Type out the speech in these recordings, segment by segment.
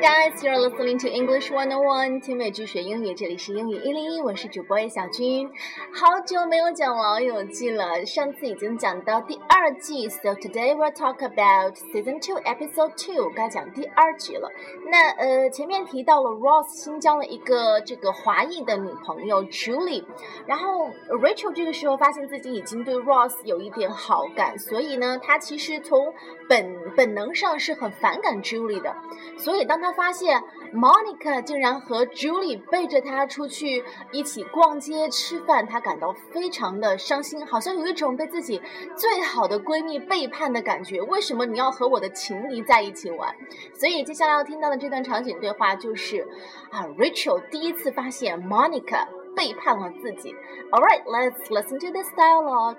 Guys, you're listening to English One On One，听美剧学英语，这里是英语一零一，我是主播叶小军。好久没有讲老友记了，上次已经讲到第二季，so today we'll talk about season two episode two，该讲第二集了。那呃，前面提到了 Ross 新交了一个这个华裔的女朋友 Julie，然后 Rachel 这个时候发现自己已经对 Ross 有一点好感，所以呢，她其实从本本能上是很反感 Julie 的，所以。当他发现 Monica 竟然和 Julie 背着他出去一起逛街吃饭，他感到非常的伤心，好像有一种被自己最好的闺蜜背叛的感觉。为什么你要和我的情敌在一起玩？所以接下来要听到的这段场景对话就是啊，Rachel 第一次发现 Monica 背叛了自己。All right, let's listen to this dialogue.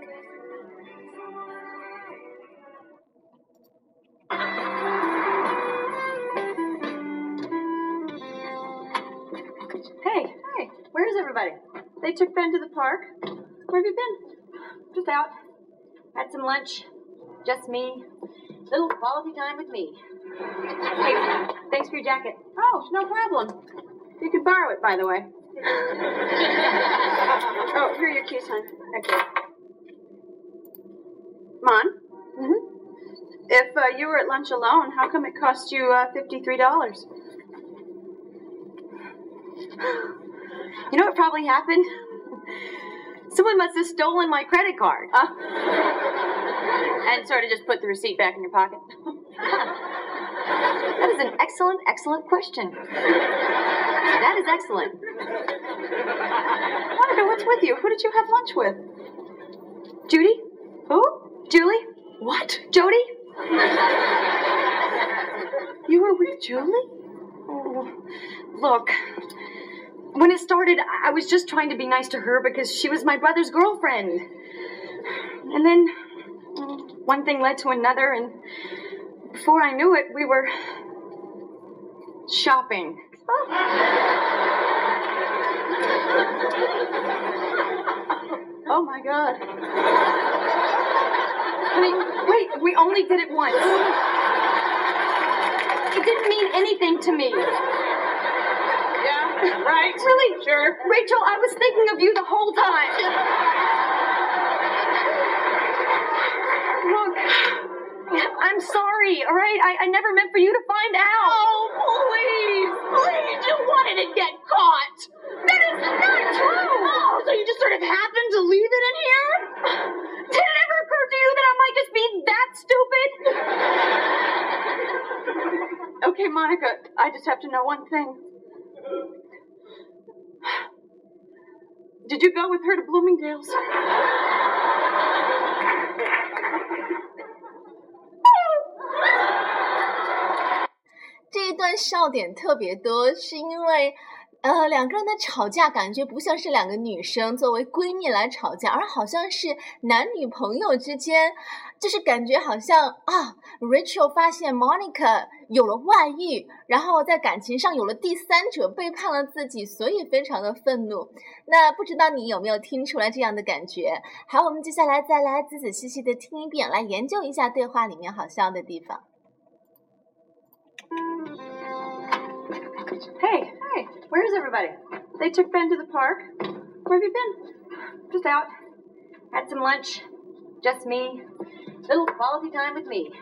Everybody? They took Ben to the park. Where have you been? Just out. Had some lunch. Just me. Little quality time with me. Hey, thanks for your jacket. Oh, no problem. You can borrow it, by the way. oh, here are your keys, hon. Okay. Mon? Mm-hmm. If uh, you were at lunch alone, how come it cost you uh, $53? You know what probably happened? Someone must have stolen my credit card. Uh, and sort of just put the receipt back in your pocket. that is an excellent, excellent question. That is excellent. Monica, what's with you? Who did you have lunch with? Judy? Who? Julie? What? Jody? you were with Julie? Oh, look, when it started, I was just trying to be nice to her because she was my brother's girlfriend. And then mm, one thing led to another, and before I knew it, we were shopping. oh my god. I mean, wait, we only did it once. It didn't mean anything to me. right? Really? Sure. Rachel, I was thinking of you the whole time. Look, I'm sorry, all right? I, I never meant for you to find out. Oh, please. Please, you wanted to get caught. That is not true. Oh, so you just sort of happened to leave it in here? Did it ever occur to you that I might just be that stupid? okay, Monica, I just have to know one thing. Did you go with her to Bloomingdale's? 这一段笑点特别多，是因为呃两个人的吵架感觉不像是两个女生作为闺蜜来吵架，而好像是男女朋友之间，就是感觉好像啊，Rachel 发现 Monica。有了外遇，然后在感情上有了第三者背叛了自己，所以非常的愤怒。那不知道你有没有听出来这样的感觉？好，我们接下来再来仔仔细细的听一遍，来研究一下对话里面好笑的地方。Hey, hey, where's everybody? They took Ben to the park. Where have you been? Just out. Had some lunch. Just me. Little quality time with me.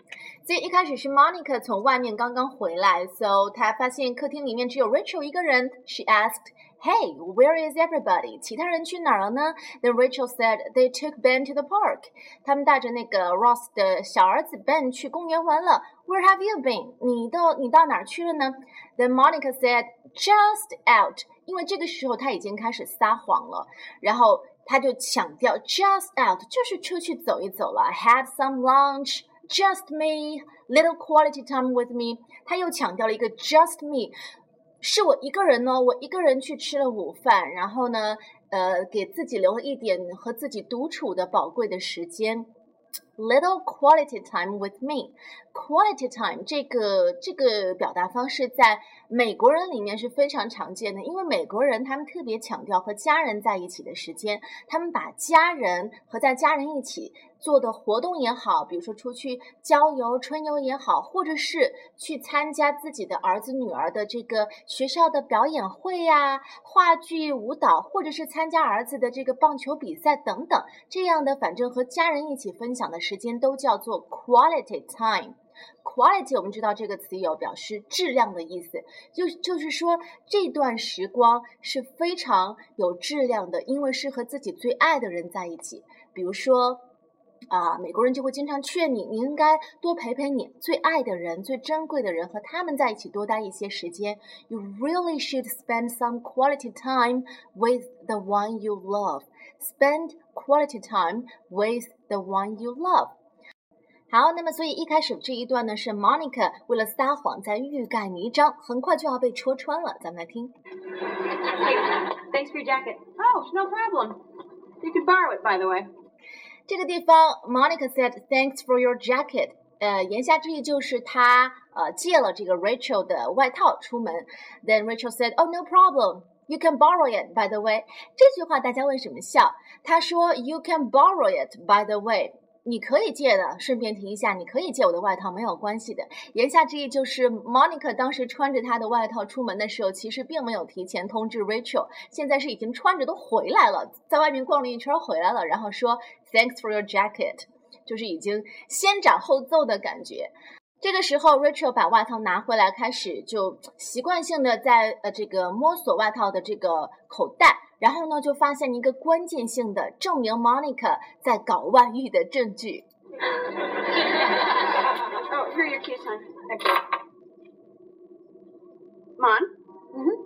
所以一开始是 Monica 从外面刚刚回来，so 她发现客厅里面只有 Rachel 一个人。She asked, "Hey, where is everybody?" 其他人去哪儿了呢？Then Rachel said they took Ben to the park. 他们带着那个 Ross 的小儿子 Ben 去公园玩了。Where have you been? 你到你到哪儿去了呢？Then Monica said, "Just out." 因为这个时候他已经开始撒谎了，然后 他就强调 "just out" 就是出去走一走了。，have some lunch. Just me, little quality time with me。他又强调了一个 just me，是我一个人呢，我一个人去吃了午饭，然后呢，呃，给自己留了一点和自己独处的宝贵的时间。Little quality time with me。quality time 这个这个表达方式在美国人里面是非常常见的，因为美国人他们特别强调和家人在一起的时间，他们把家人和在家人一起。做的活动也好，比如说出去郊游、春游也好，或者是去参加自己的儿子女儿的这个学校的表演会呀、话剧、舞蹈，或者是参加儿子的这个棒球比赛等等，这样的反正和家人一起分享的时间都叫做 quality time。quality 我们知道这个词有表示质量的意思，就就是说这段时光是非常有质量的，因为是和自己最爱的人在一起，比如说。啊，美国人就会经常劝你，你应该多陪陪你最爱的人、最珍贵的人，和他们在一起多待一些时间。You really should spend some quality time with the one you love. Spend quality time with the one you love. 好，那么所以一开始这一段呢，是 Monica 为了撒谎在欲盖弥彰，很快就要被戳穿了。咱们来听。Thanks for your jacket. Oh, no problem. You can borrow it, by the way. 这个地方，Monica said thanks for your jacket。呃，言下之意就是她呃借了这个 Rachel 的外套出门。Then Rachel said, "Oh, no problem. You can borrow it, by the way." 这句话大家为什么笑？他说 "You can borrow it, by the way." 你可以借的，顺便提一下，你可以借我的外套，没有关系的。言下之意就是，Monica 当时穿着她的外套出门的时候，其实并没有提前通知 Rachel，现在是已经穿着都回来了，在外面逛了一圈回来了，然后说 Thanks for your jacket，就是已经先斩后奏的感觉。这个时候，Rachel 把外套拿回来，开始就习惯性的在呃这个摸索外套的这个口袋。然后呢，就发现一个关键性的证明 Monica 在搞外遇的证据。oh, here are your keys, hon. Mon? Mm-hmm.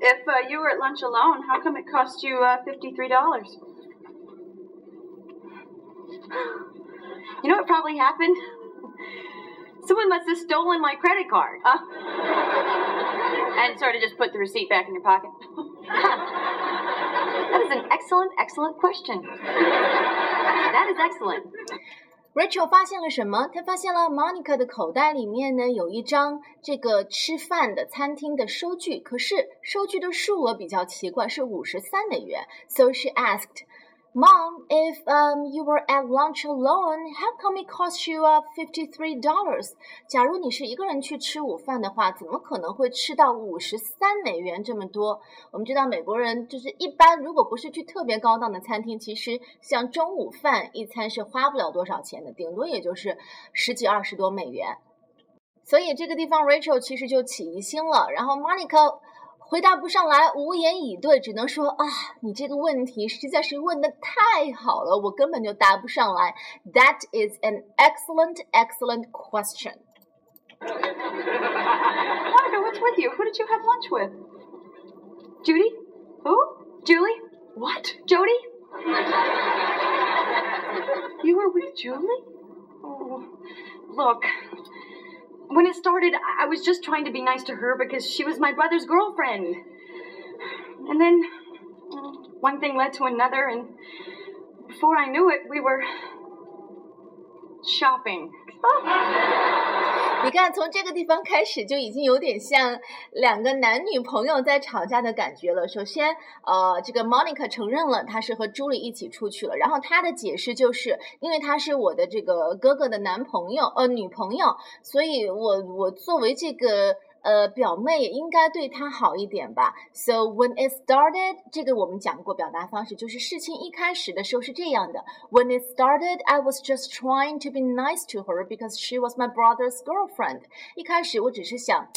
If uh, you were at lunch alone, how come it cost you uh, $53? You know what probably happened? Someone must have stolen my credit card. Huh? and sort of just put the receipt back in your pocket. that is an excellent, excellent question. That is excellent. Rachel 发现了什么？她发现了 Monica 的口袋里面呢有一张这个吃饭的餐厅的收据，可是收据的数额比较奇怪，是五十三美元。So she asked. Mom, if um you were at lunch alone, how come it cost you up fifty three dollars? 假如你是一个人去吃午饭的话，怎么可能会吃到五十三美元这么多？我们知道美国人就是一般，如果不是去特别高档的餐厅，其实像中午饭一餐是花不了多少钱的，顶多也就是十几二十多美元。所以这个地方 Rachel 其实就起疑心了，然后 Monica。回答不上来，无言以对，只能说啊，你这个问题实在是问的太好了，我根本就答不上来。That is an excellent, excellent question. Monica, what's with you? Who did you have lunch with? Judy? Who? Julie? What? Jody? you were with Julie? Oh, look, when it started, I was just trying to be nice to her because she was my brother's girlfriend. And then uh, one thing led to another, and before I knew it, we were shopping. 你看，从这个地方开始就已经有点像两个男女朋友在吵架的感觉了。首先，呃，这个 Monica 承认了他是和 Julie 一起出去了，然后他的解释就是因为他是我的这个哥哥的男朋友，呃，女朋友，所以我我作为这个。呃，表妹应该对他好一点吧。So when it started，这个我们讲过表达方式，就是事情一开始的时候是这样的。When it started, I was just trying to be nice to her because she was my brother's girlfriend。一开始我只是想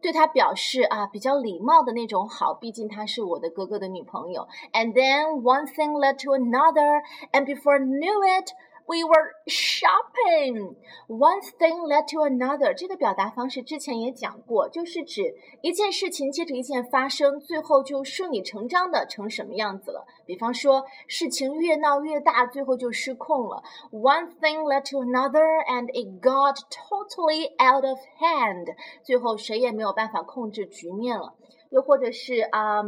对她表示啊比较礼貌的那种好，毕竟她是我的哥哥的女朋友。And then one thing led to another, and before I knew it. We were shopping. One thing led to another. 这个表达方式之前也讲过，就是指一件事情接着一件发生，最后就顺理成章的成什么样子了。比方说，事情越闹越大，最后就失控了。One thing led to another, and it got totally out of hand. 最后谁也没有办法控制局面了。又或者是啊。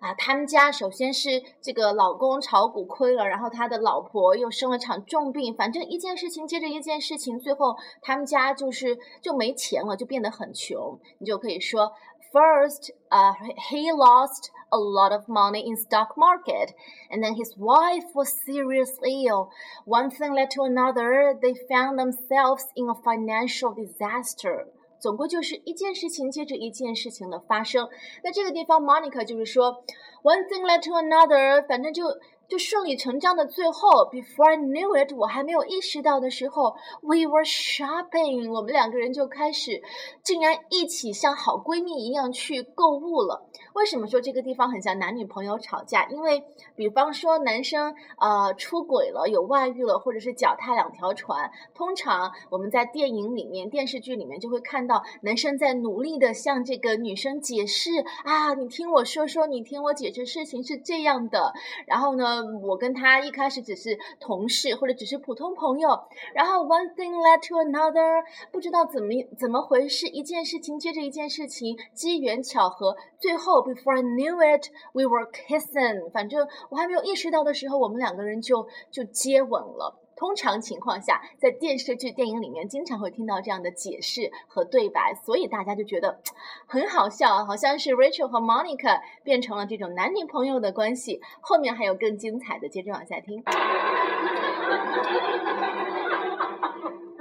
啊，他们家首先是这个老公炒股亏了，然后他的老婆又生了场重病，反正一件事情接着一件事情，最后他们家就是就没钱了，就变得很穷。你就可以说，First，啊，he lost a lot of money in stock market，and then his wife was seriously ill. One thing led to another. They found themselves in a financial disaster. 总归就是一件事情接着一件事情的发生。那这个地方，Monica 就是说，one thing led to another，反正就。就顺理成章的最后，before I knew it，我还没有意识到的时候，we were shopping，我们两个人就开始，竟然一起像好闺蜜一样去购物了。为什么说这个地方很像男女朋友吵架？因为，比方说男生呃出轨了，有外遇了，或者是脚踏两条船，通常我们在电影里面、电视剧里面就会看到男生在努力的向这个女生解释啊，你听我说说，你听我解释，事情是这样的。然后呢？我跟他一开始只是同事或者只是普通朋友，然后 one thing led to another，不知道怎么怎么回事，一件事情接着一件事情，机缘巧合，最后 before I knew it，we were kissing，反正我还没有意识到的时候，我们两个人就就接吻了。通常情况下，在电视剧、电影里面经常会听到这样的解释和对白，所以大家就觉得很好笑，好像是 Rachel 和 Monica 变成了这种男女朋友的关系。后面还有更精彩的，接着往下听。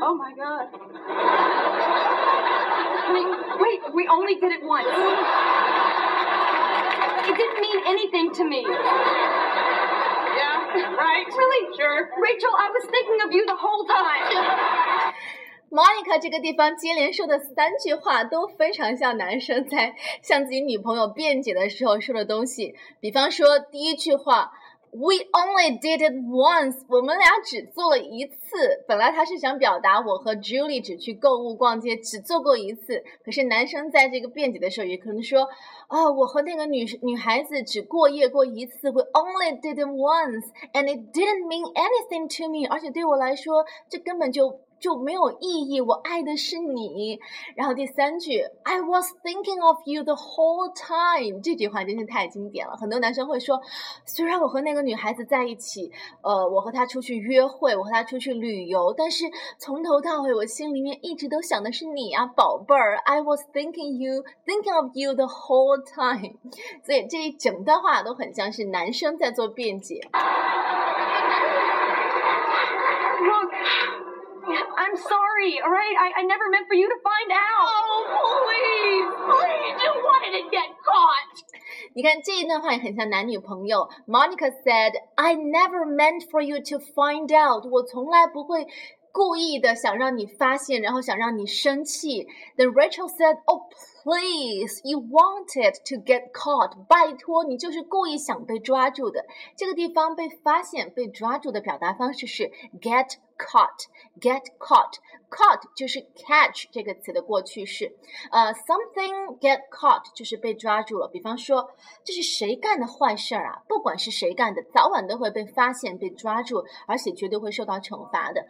Oh my god! Wait, we only did it once. It didn't mean anything to me. Right? Really? Sure. Rachel, I was thinking of you the whole time. Monica 这个地方接连说的三句话都非常像男生在向自己女朋友辩解的时候说的东西。比方说第一句话。We only did it once，我们俩只做了一次。本来他是想表达我和 Julie 只去购物逛街，只做过一次。可是男生在这个辩解的时候，也可能说，啊，我和那个女女孩子只过夜过一次。We only did it once，and it didn't mean anything to me。而且对我来说，这根本就。就没有意义。我爱的是你。然后第三句，I was thinking of you the whole time。这句话真是太经典了。很多男生会说，虽然我和那个女孩子在一起，呃，我和她出去约会，我和她出去旅游，但是从头到尾，我心里面一直都想的是你啊，宝贝儿。I was thinking you, thinking of you the whole time。所以这一整段话都很像是男生在做辩解。I'm sorry, all right? I, I never meant for you to find out. Oh, please, please, you wanted to get caught. 你看这一段话也很像男女朋友。Monica said, "I never meant for you to find out." 我从来不会故意的想让你发现，然后想让你生气。Then Rachel said, "Oh, please, you wanted to get caught." 拜托，你就是故意想被抓住的。这个地方被发现、被抓住的表达方式是 get caught, get caught, caught 就是 catch 这个词的过去式。呃，something get caught 就是被抓住了。比方说，这是谁干的坏事儿啊？不管是谁干的，早晚都会被发现、被抓住，而且绝对会受到惩罚的。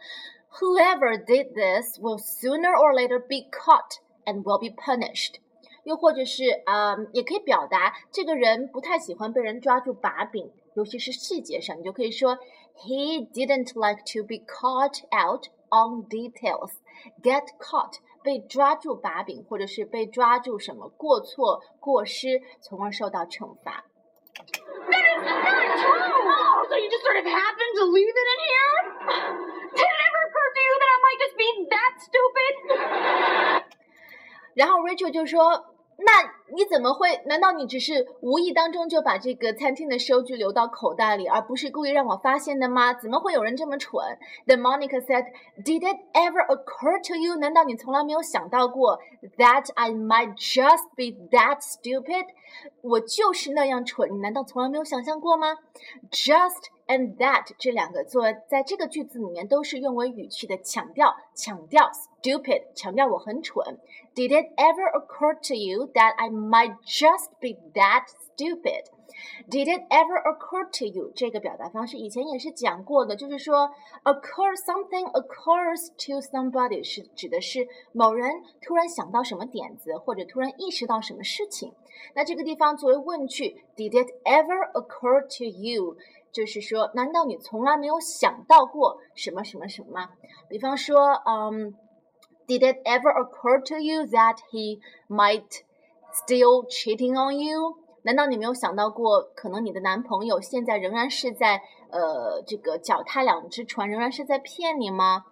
Whoever did this will sooner or later be caught and will be punished。又或者是，嗯，也可以表达这个人不太喜欢被人抓住把柄， 尤其是细节上，你就可以说 He didn't like to be caught out on details. Get caught，被抓住把柄，或者是被抓住什么过错、过失，从而受到惩罚。That is not true. Oh, so you just sort of happened to leave it in here? Did it ever occur to you that I might just be that stupid? 然后 Rachel 就说。那 你怎么会？难道你只是无意当中就把这个餐厅的收据留到口袋里，而不是故意让我发现的吗？怎么会有人这么蠢？Then Monica said, "Did it ever occur to you？难道你从来没有想到过 that I might just be that stupid？我就是那样蠢，你难道从来没有想象过吗？Just and that 这两个做在这个句子里面都是用为语气的强调，强调 stupid，强调我很蠢。Did it ever occur to you that I might just be that stupid？ Did it ever occur to you？这个表达方式以前也是讲过的，就是说 occur something occurs to somebody 是指的是某人突然想到什么点子，或者突然意识到什么事情。那这个地方作为问句，Did it ever occur to you？就是说，难道你从来没有想到过什么什么什么吗？比方说，嗯，Did it ever occur to you that he might Still cheating on you？难道你没有想到过，可能你的男朋友现在仍然是在呃这个脚踏两只船，仍然是在骗你吗？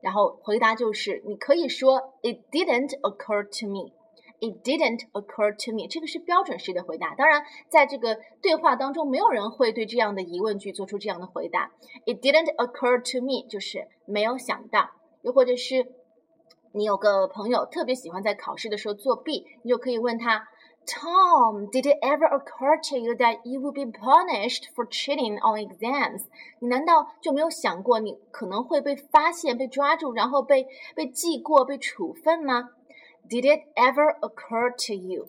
然后回答就是，你可以说，It didn't occur to me。It didn't occur to me，这个是标准式的回答。当然，在这个对话当中，没有人会对这样的疑问句做出这样的回答。It didn't occur to me，就是没有想到。又或者是你有个朋友特别喜欢在考试的时候作弊，你就可以问他，Tom，Did it ever occur to you that you would be punished for cheating on exams？你难道就没有想过你可能会被发现、被抓住，然后被被记过、被处分吗？Did it ever occur to you?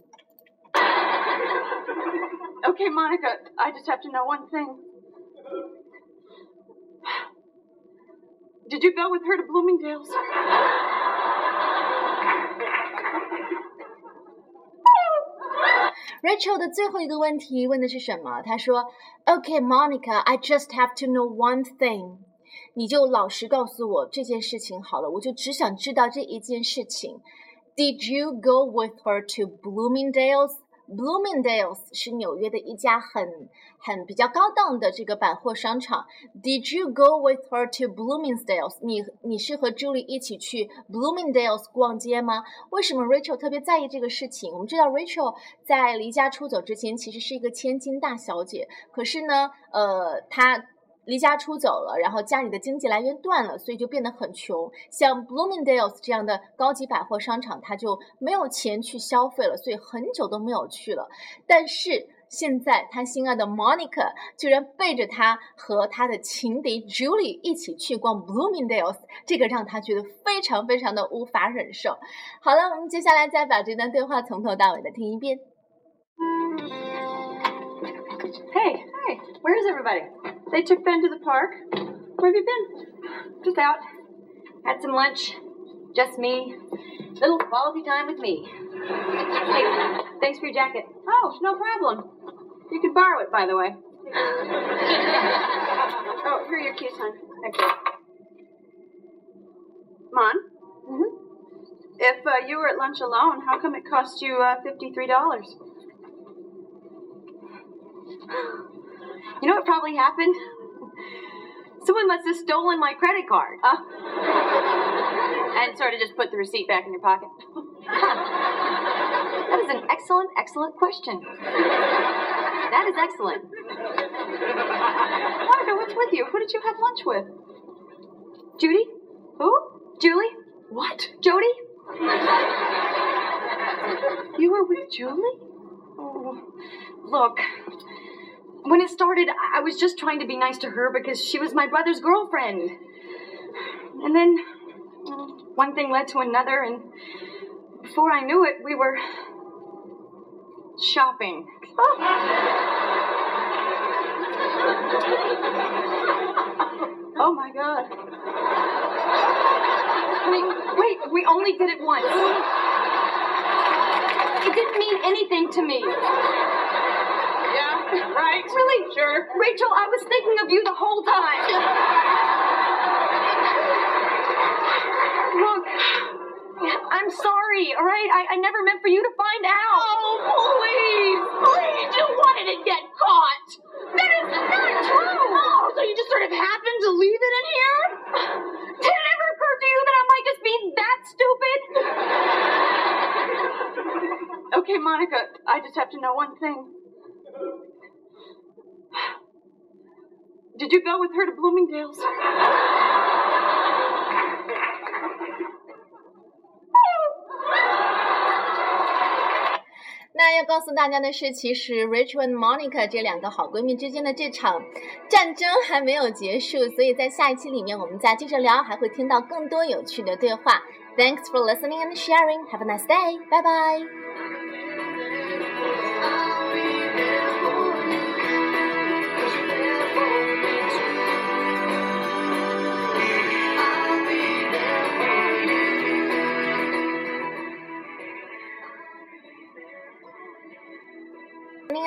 Okay, Monica, I just have to know one thing. Did you go with her to Bloomingdale's? Rachel 的最后一个问题问的是什么？他说：“Okay, Monica, I just have to know one thing。你就老实告诉我这件事情好了，我就只想知道这一件事情。did you go with her to Bloomingdale's? Bloomingdale's 是纽约的一家很很比较高档的这个百货商场。Did you go with her to Bloomingdale's？你你是和 Julie 一起去 Bloomingdale's 逛街吗？为什么 Rachel 特别在意这个事情？我们知道 Rachel 在离家出走之前其实是一个千金大小姐，可是呢，呃，她。离家出走了，然后家里的经济来源断了，所以就变得很穷。像 Bloomingdale's 这样的高级百货商场，他就没有钱去消费了，所以很久都没有去了。但是现在，他心爱的 Monica 居然背着他和他的情敌 Julie 一起去逛 Bloomingdale's，这个让他觉得非常非常的无法忍受。好了，我们接下来再把这段对话从头到尾的听一遍。Hey, hey, where is everybody? They took Ben to the park. Where have you been? Just out. Had some lunch. Just me. Little quality time with me. Hey, thanks for your jacket. Oh, no problem. You can borrow it, by the way. oh, here are your keys, hon. Thank you. Mon? Mm-hmm. If uh, you were at lunch alone, how come it cost you uh, $53? You know what probably happened? Someone must have stolen my credit card. Uh, and sort of just put the receipt back in your pocket. that is an excellent, excellent question. That is excellent. Monica, what's with you? Who did you have lunch with? Judy? Who? Julie? What? Jody? you were with Julie? Oh, look, when it started, I was just trying to be nice to her because she was my brother's girlfriend. And then one thing led to another, and before I knew it, we were shopping. Oh, my god. I mean, wait, we only did it once. It didn't mean anything to me. Right? Really? Sure. Rachel, I was thinking of you the whole time. Look, I'm sorry, all right? I, I never meant for you to find out. Oh, please. Please, you wanted to get caught. That is not true. Oh, so you just sort of happened to leave it in here? Did it ever occur to you that I might just be that stupid? Okay, Monica, I just have to know one thing. Did you go with her to Bloomingdale's? 那要告诉大家的是，其实 Rachel and Monica 这两个好闺蜜之间的这场战争还没有结束，所以在下一期里面我们再接着聊，还会听到更多有趣的对话。Thanks for listening and sharing. Have a nice day. Bye bye.